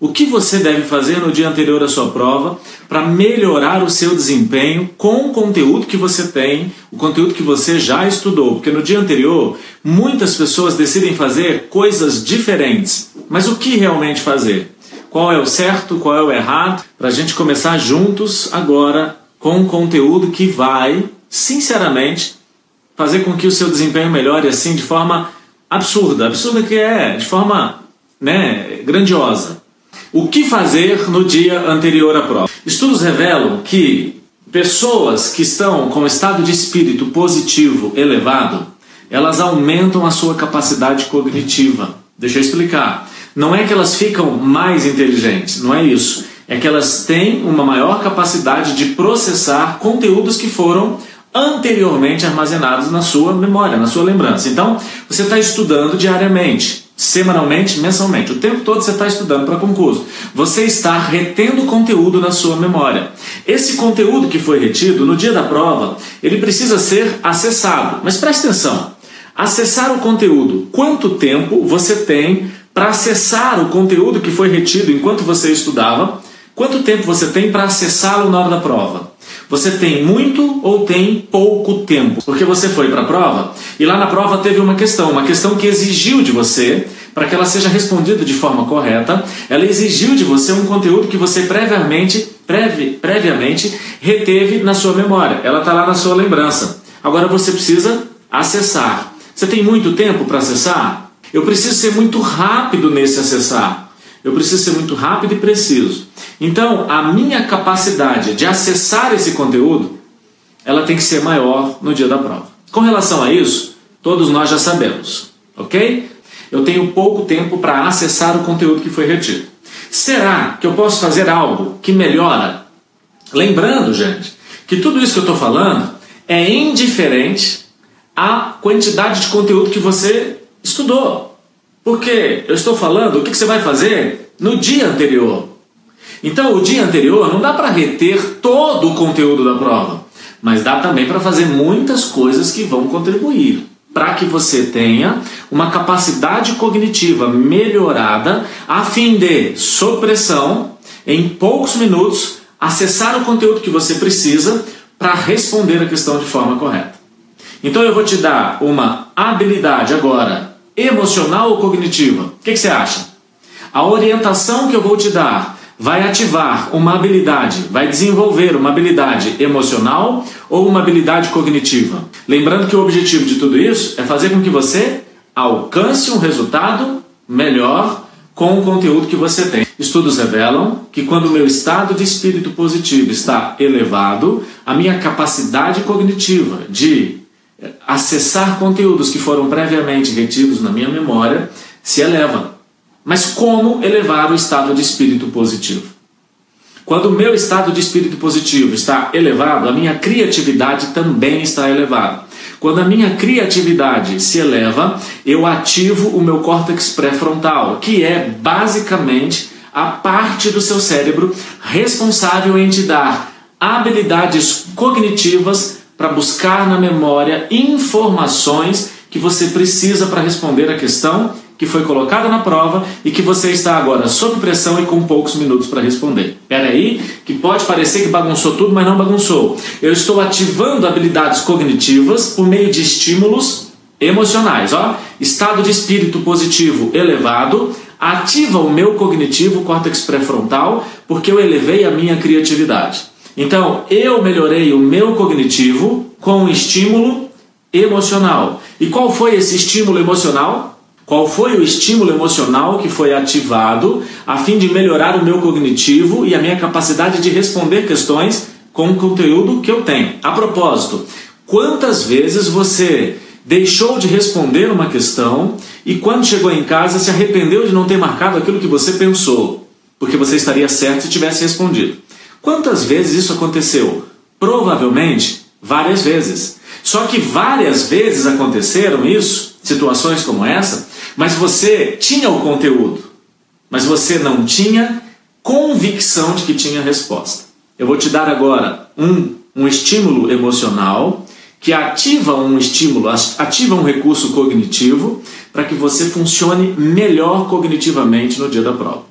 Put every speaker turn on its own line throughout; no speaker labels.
O que você deve fazer no dia anterior à sua prova para melhorar o seu desempenho com o conteúdo que você tem, o conteúdo que você já estudou? Porque no dia anterior, muitas pessoas decidem fazer coisas diferentes. Mas o que realmente fazer? Qual é o certo, qual é o errado? Para a gente começar juntos agora com um conteúdo que vai, sinceramente, fazer com que o seu desempenho melhore assim de forma absurda. Absurda que é, de forma né, grandiosa. O que fazer no dia anterior à prova? Estudos revelam que pessoas que estão com estado de espírito positivo elevado, elas aumentam a sua capacidade cognitiva. Deixa eu explicar. Não é que elas ficam mais inteligentes, não é isso. É que elas têm uma maior capacidade de processar conteúdos que foram anteriormente armazenados na sua memória, na sua lembrança. Então, você está estudando diariamente semanalmente, mensalmente. O tempo todo você está estudando para concurso. Você está retendo conteúdo na sua memória. Esse conteúdo que foi retido no dia da prova, ele precisa ser acessado. Mas preste atenção. Acessar o conteúdo. Quanto tempo você tem para acessar o conteúdo que foi retido enquanto você estudava? Quanto tempo você tem para acessá-lo na hora da prova? Você tem muito ou tem pouco tempo? Porque você foi para a prova e lá na prova teve uma questão, uma questão que exigiu de você, para que ela seja respondida de forma correta, ela exigiu de você um conteúdo que você previamente, previ, previamente reteve na sua memória. Ela está lá na sua lembrança. Agora você precisa acessar. Você tem muito tempo para acessar? Eu preciso ser muito rápido nesse acessar. Eu preciso ser muito rápido e preciso. Então, a minha capacidade de acessar esse conteúdo, ela tem que ser maior no dia da prova. Com relação a isso, todos nós já sabemos, ok? Eu tenho pouco tempo para acessar o conteúdo que foi retido. Será que eu posso fazer algo que melhora? Lembrando, gente, que tudo isso que eu estou falando é indiferente à quantidade de conteúdo que você estudou. Porque eu estou falando o que você vai fazer no dia anterior. Então, o dia anterior não dá para reter todo o conteúdo da prova, mas dá também para fazer muitas coisas que vão contribuir para que você tenha uma capacidade cognitiva melhorada a fim de, sob pressão, em poucos minutos, acessar o conteúdo que você precisa para responder a questão de forma correta. Então eu vou te dar uma habilidade agora, emocional ou cognitiva. O que, que você acha? A orientação que eu vou te dar vai ativar uma habilidade, vai desenvolver uma habilidade emocional ou uma habilidade cognitiva. Lembrando que o objetivo de tudo isso é fazer com que você alcance um resultado melhor com o conteúdo que você tem. Estudos revelam que quando o meu estado de espírito positivo está elevado, a minha capacidade cognitiva de acessar conteúdos que foram previamente retidos na minha memória se eleva. Mas como elevar o estado de espírito positivo? Quando o meu estado de espírito positivo está elevado, a minha criatividade também está elevada. Quando a minha criatividade se eleva, eu ativo o meu córtex pré-frontal, que é basicamente a parte do seu cérebro responsável em te dar habilidades cognitivas para buscar na memória informações que você precisa para responder a questão que foi colocada na prova e que você está agora sob pressão e com poucos minutos para responder. Espera aí, que pode parecer que bagunçou tudo, mas não bagunçou. Eu estou ativando habilidades cognitivas por meio de estímulos emocionais, ó. Estado de espírito positivo elevado ativa o meu cognitivo, córtex pré-frontal, porque eu elevei a minha criatividade. Então, eu melhorei o meu cognitivo com um estímulo emocional. E qual foi esse estímulo emocional? Qual foi o estímulo emocional que foi ativado a fim de melhorar o meu cognitivo e a minha capacidade de responder questões com o conteúdo que eu tenho? A propósito, quantas vezes você deixou de responder uma questão e quando chegou em casa se arrependeu de não ter marcado aquilo que você pensou, porque você estaria certo se tivesse respondido? Quantas vezes isso aconteceu? Provavelmente várias vezes. Só que várias vezes aconteceram isso, situações como essa, mas você tinha o conteúdo, mas você não tinha convicção de que tinha resposta. Eu vou te dar agora um, um estímulo emocional que ativa um estímulo, ativa um recurso cognitivo para que você funcione melhor cognitivamente no dia da prova.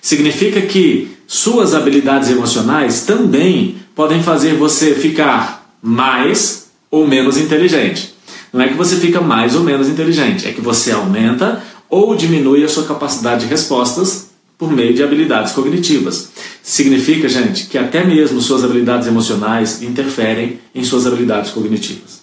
Significa que suas habilidades emocionais também podem fazer você ficar mais ou menos inteligente. Não é que você fica mais ou menos inteligente, é que você aumenta ou diminui a sua capacidade de respostas por meio de habilidades cognitivas. Significa, gente, que até mesmo suas habilidades emocionais interferem em suas habilidades cognitivas.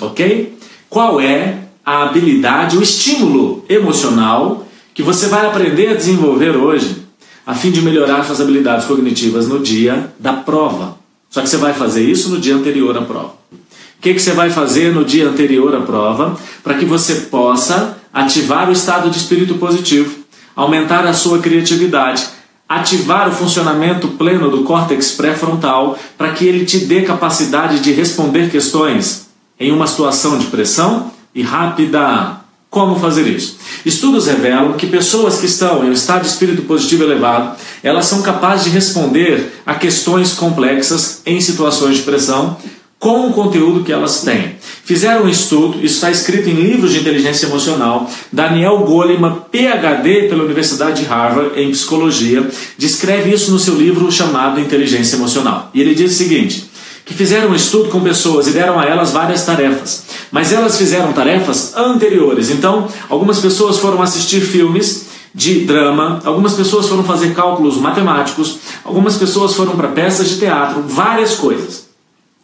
Ok? Qual é a habilidade, o estímulo emocional que você vai aprender a desenvolver hoje a fim de melhorar suas habilidades cognitivas no dia da prova? Só que você vai fazer isso no dia anterior à prova. O que, que você vai fazer no dia anterior à prova para que você possa ativar o estado de espírito positivo, aumentar a sua criatividade, ativar o funcionamento pleno do córtex pré-frontal para que ele te dê capacidade de responder questões em uma situação de pressão e rápida. Como fazer isso? Estudos revelam que pessoas que estão em um estado de espírito positivo elevado, elas são capazes de responder a questões complexas em situações de pressão com o conteúdo que elas têm. Fizeram um estudo, isso está escrito em livros de inteligência emocional. Daniel Goleman, PhD pela Universidade de Harvard em psicologia, descreve isso no seu livro chamado Inteligência Emocional. E ele diz o seguinte: que fizeram um estudo com pessoas e deram a elas várias tarefas, mas elas fizeram tarefas anteriores. Então, algumas pessoas foram assistir filmes de drama, algumas pessoas foram fazer cálculos matemáticos, algumas pessoas foram para peças de teatro, várias coisas.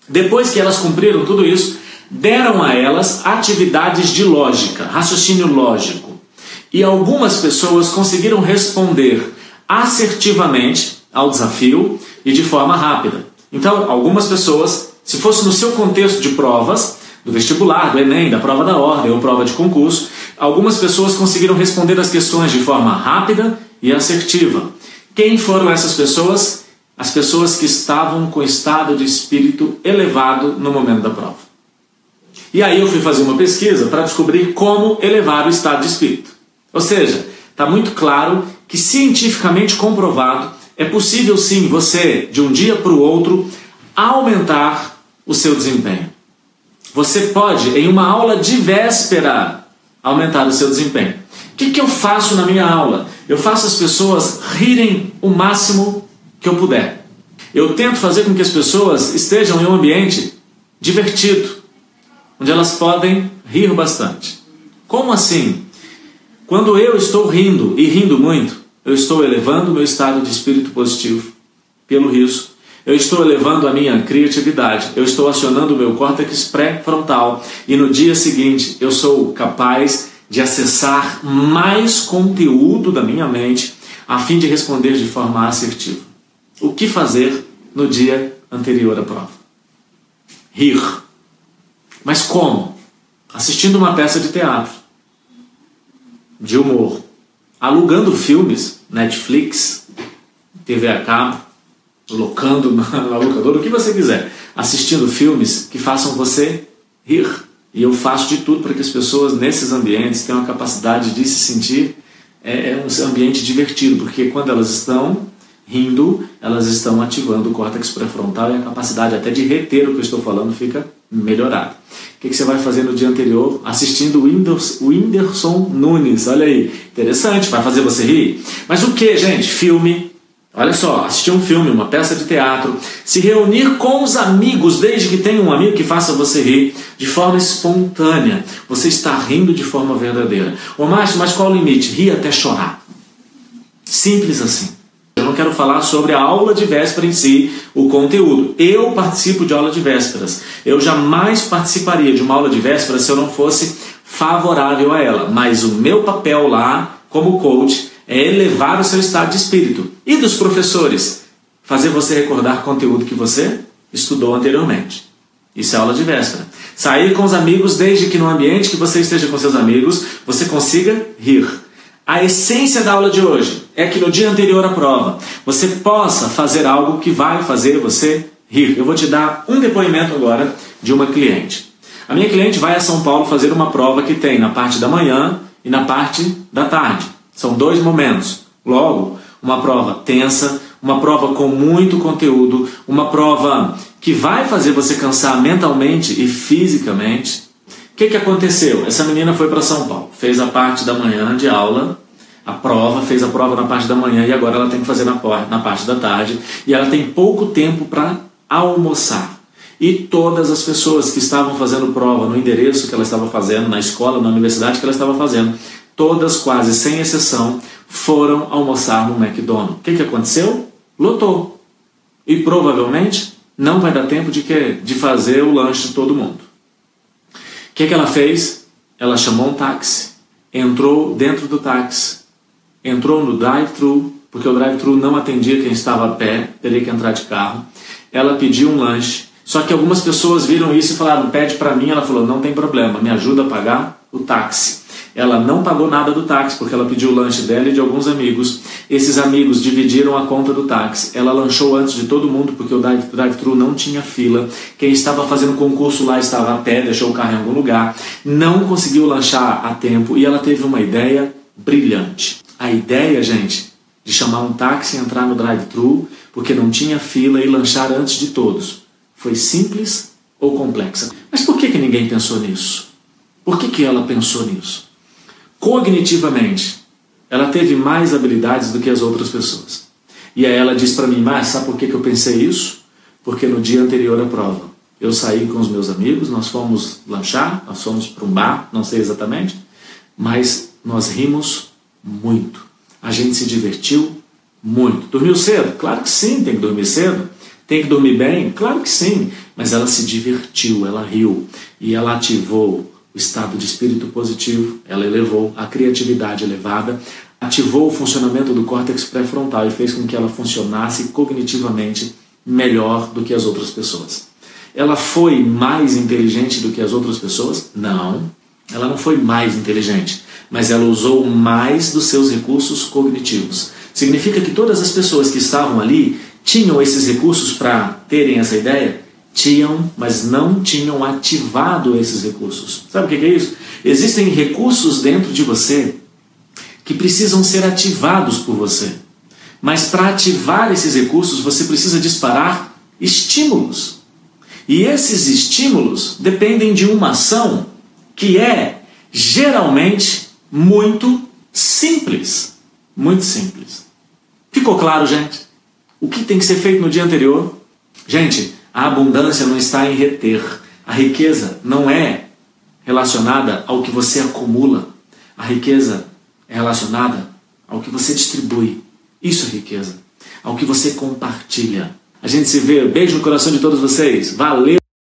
Depois que elas cumpriram tudo isso, deram a elas atividades de lógica, raciocínio lógico. E algumas pessoas conseguiram responder assertivamente ao desafio e de forma rápida. Então, algumas pessoas, se fosse no seu contexto de provas, do vestibular, do Enem, da prova da ordem ou prova de concurso, algumas pessoas conseguiram responder as questões de forma rápida e assertiva. Quem foram essas pessoas? as pessoas que estavam com estado de espírito elevado no momento da prova. E aí eu fui fazer uma pesquisa para descobrir como elevar o estado de espírito. Ou seja, está muito claro que cientificamente comprovado é possível sim você, de um dia para o outro, aumentar o seu desempenho. Você pode, em uma aula de véspera, aumentar o seu desempenho. O que, que eu faço na minha aula? Eu faço as pessoas rirem o máximo que eu puder. Eu tento fazer com que as pessoas estejam em um ambiente divertido, onde elas podem rir bastante. Como assim? Quando eu estou rindo e rindo muito, eu estou elevando meu estado de espírito positivo pelo riso. Eu estou elevando a minha criatividade, eu estou acionando o meu córtex pré-frontal e no dia seguinte eu sou capaz de acessar mais conteúdo da minha mente a fim de responder de forma assertiva o que fazer no dia anterior à prova. Rir. Mas como? Assistindo uma peça de teatro, de humor, alugando filmes, Netflix, TV a cabo, locando na locadora, o que você quiser, assistindo filmes que façam você rir. E eu faço de tudo para que as pessoas nesses ambientes tenham a capacidade de se sentir é, é um ambiente divertido, porque quando elas estão rindo, elas estão ativando o córtex pré-frontal e a capacidade até de reter o que eu estou falando fica melhorada. O que, você vai fazer no dia anterior? Assistindo o Whindersson Nunes. Olha aí, interessante, vai fazer você rir. Mas o que, gente? Filme. Olha só, assistir um filme, uma peça de teatro, se reunir com os amigos, desde que tenha um amigo que faça você rir de forma espontânea. Você está rindo de forma verdadeira. Ô Márcio, mas qual o limite? Rir até chorar. Simples assim. Eu não quero falar sobre a aula de véspera em si, o conteúdo. Eu participo de aula de vésperas. Eu jamais participaria de uma aula de vésperas se eu não fosse favorável a ela. Mas o meu papel lá, como coach, é elevar o seu estado de espírito. E dos professores? Fazer você recordar conteúdo que você estudou anteriormente. Isso é aula de véspera. Sair com os amigos desde que no ambiente que você esteja com seus amigos, você consiga rir a essência da aula de hoje é que no dia anterior à prova você possa fazer algo que vai fazer você rir. Eu vou te dar um depoimento agora de uma cliente. A minha cliente vai a São Paulo fazer uma prova que tem na parte da manhã e na parte da tarde. São dois momentos. Logo, uma prova tensa, uma prova com muito conteúdo, uma prova que vai fazer você cansar mentalmente e fisicamente. O que, que aconteceu? Essa menina foi para São Paulo, fez a parte da manhã de aula, a prova, fez a prova na parte da manhã e agora ela tem que fazer na, na parte da tarde. E ela tem pouco tempo para almoçar. E todas as pessoas que estavam fazendo prova no endereço que ela estava fazendo, na escola, na universidade que ela estava fazendo, todas, quase sem exceção, foram almoçar no McDonald's. O que, que aconteceu? Lotou. E provavelmente não vai dar tempo de, que, de fazer o lanche de todo mundo. O que, que ela fez? Ela chamou um táxi, entrou dentro do táxi, entrou no drive-thru, porque o drive-thru não atendia quem estava a pé, teria que entrar de carro. Ela pediu um lanche, só que algumas pessoas viram isso e falaram: pede para mim. Ela falou: não tem problema, me ajuda a pagar o táxi. Ela não pagou nada do táxi porque ela pediu o lanche dela e de alguns amigos. Esses amigos dividiram a conta do táxi. Ela lanchou antes de todo mundo porque o drive-thru não tinha fila. Quem estava fazendo concurso lá estava a pé, deixou o carro em algum lugar. Não conseguiu lanchar a tempo e ela teve uma ideia brilhante. A ideia, gente, de chamar um táxi e entrar no drive-thru porque não tinha fila e lanchar antes de todos. Foi simples ou complexa? Mas por que, que ninguém pensou nisso? Por que, que ela pensou nisso? Cognitivamente, ela teve mais habilidades do que as outras pessoas. E aí ela diz para mim, mas sabe por que, que eu pensei isso? Porque no dia anterior à prova, eu saí com os meus amigos, nós fomos lanchar, nós fomos para um bar, não sei exatamente, mas nós rimos muito. A gente se divertiu muito. Dormiu cedo? Claro que sim, tem que dormir cedo. Tem que dormir bem? Claro que sim. Mas ela se divertiu, ela riu e ela ativou o estado de espírito positivo, ela elevou a criatividade elevada, ativou o funcionamento do córtex pré-frontal e fez com que ela funcionasse cognitivamente melhor do que as outras pessoas. Ela foi mais inteligente do que as outras pessoas? Não, ela não foi mais inteligente, mas ela usou mais dos seus recursos cognitivos. Significa que todas as pessoas que estavam ali tinham esses recursos para terem essa ideia? Tinham, mas não tinham ativado esses recursos. Sabe o que é isso? Existem recursos dentro de você que precisam ser ativados por você. Mas para ativar esses recursos, você precisa disparar estímulos. E esses estímulos dependem de uma ação que é geralmente muito simples. Muito simples. Ficou claro, gente? O que tem que ser feito no dia anterior? Gente, a abundância não está em reter. A riqueza não é relacionada ao que você acumula. A riqueza é relacionada ao que você distribui. Isso é riqueza. Ao que você compartilha. A gente se vê. Beijo no coração de todos vocês. Valeu!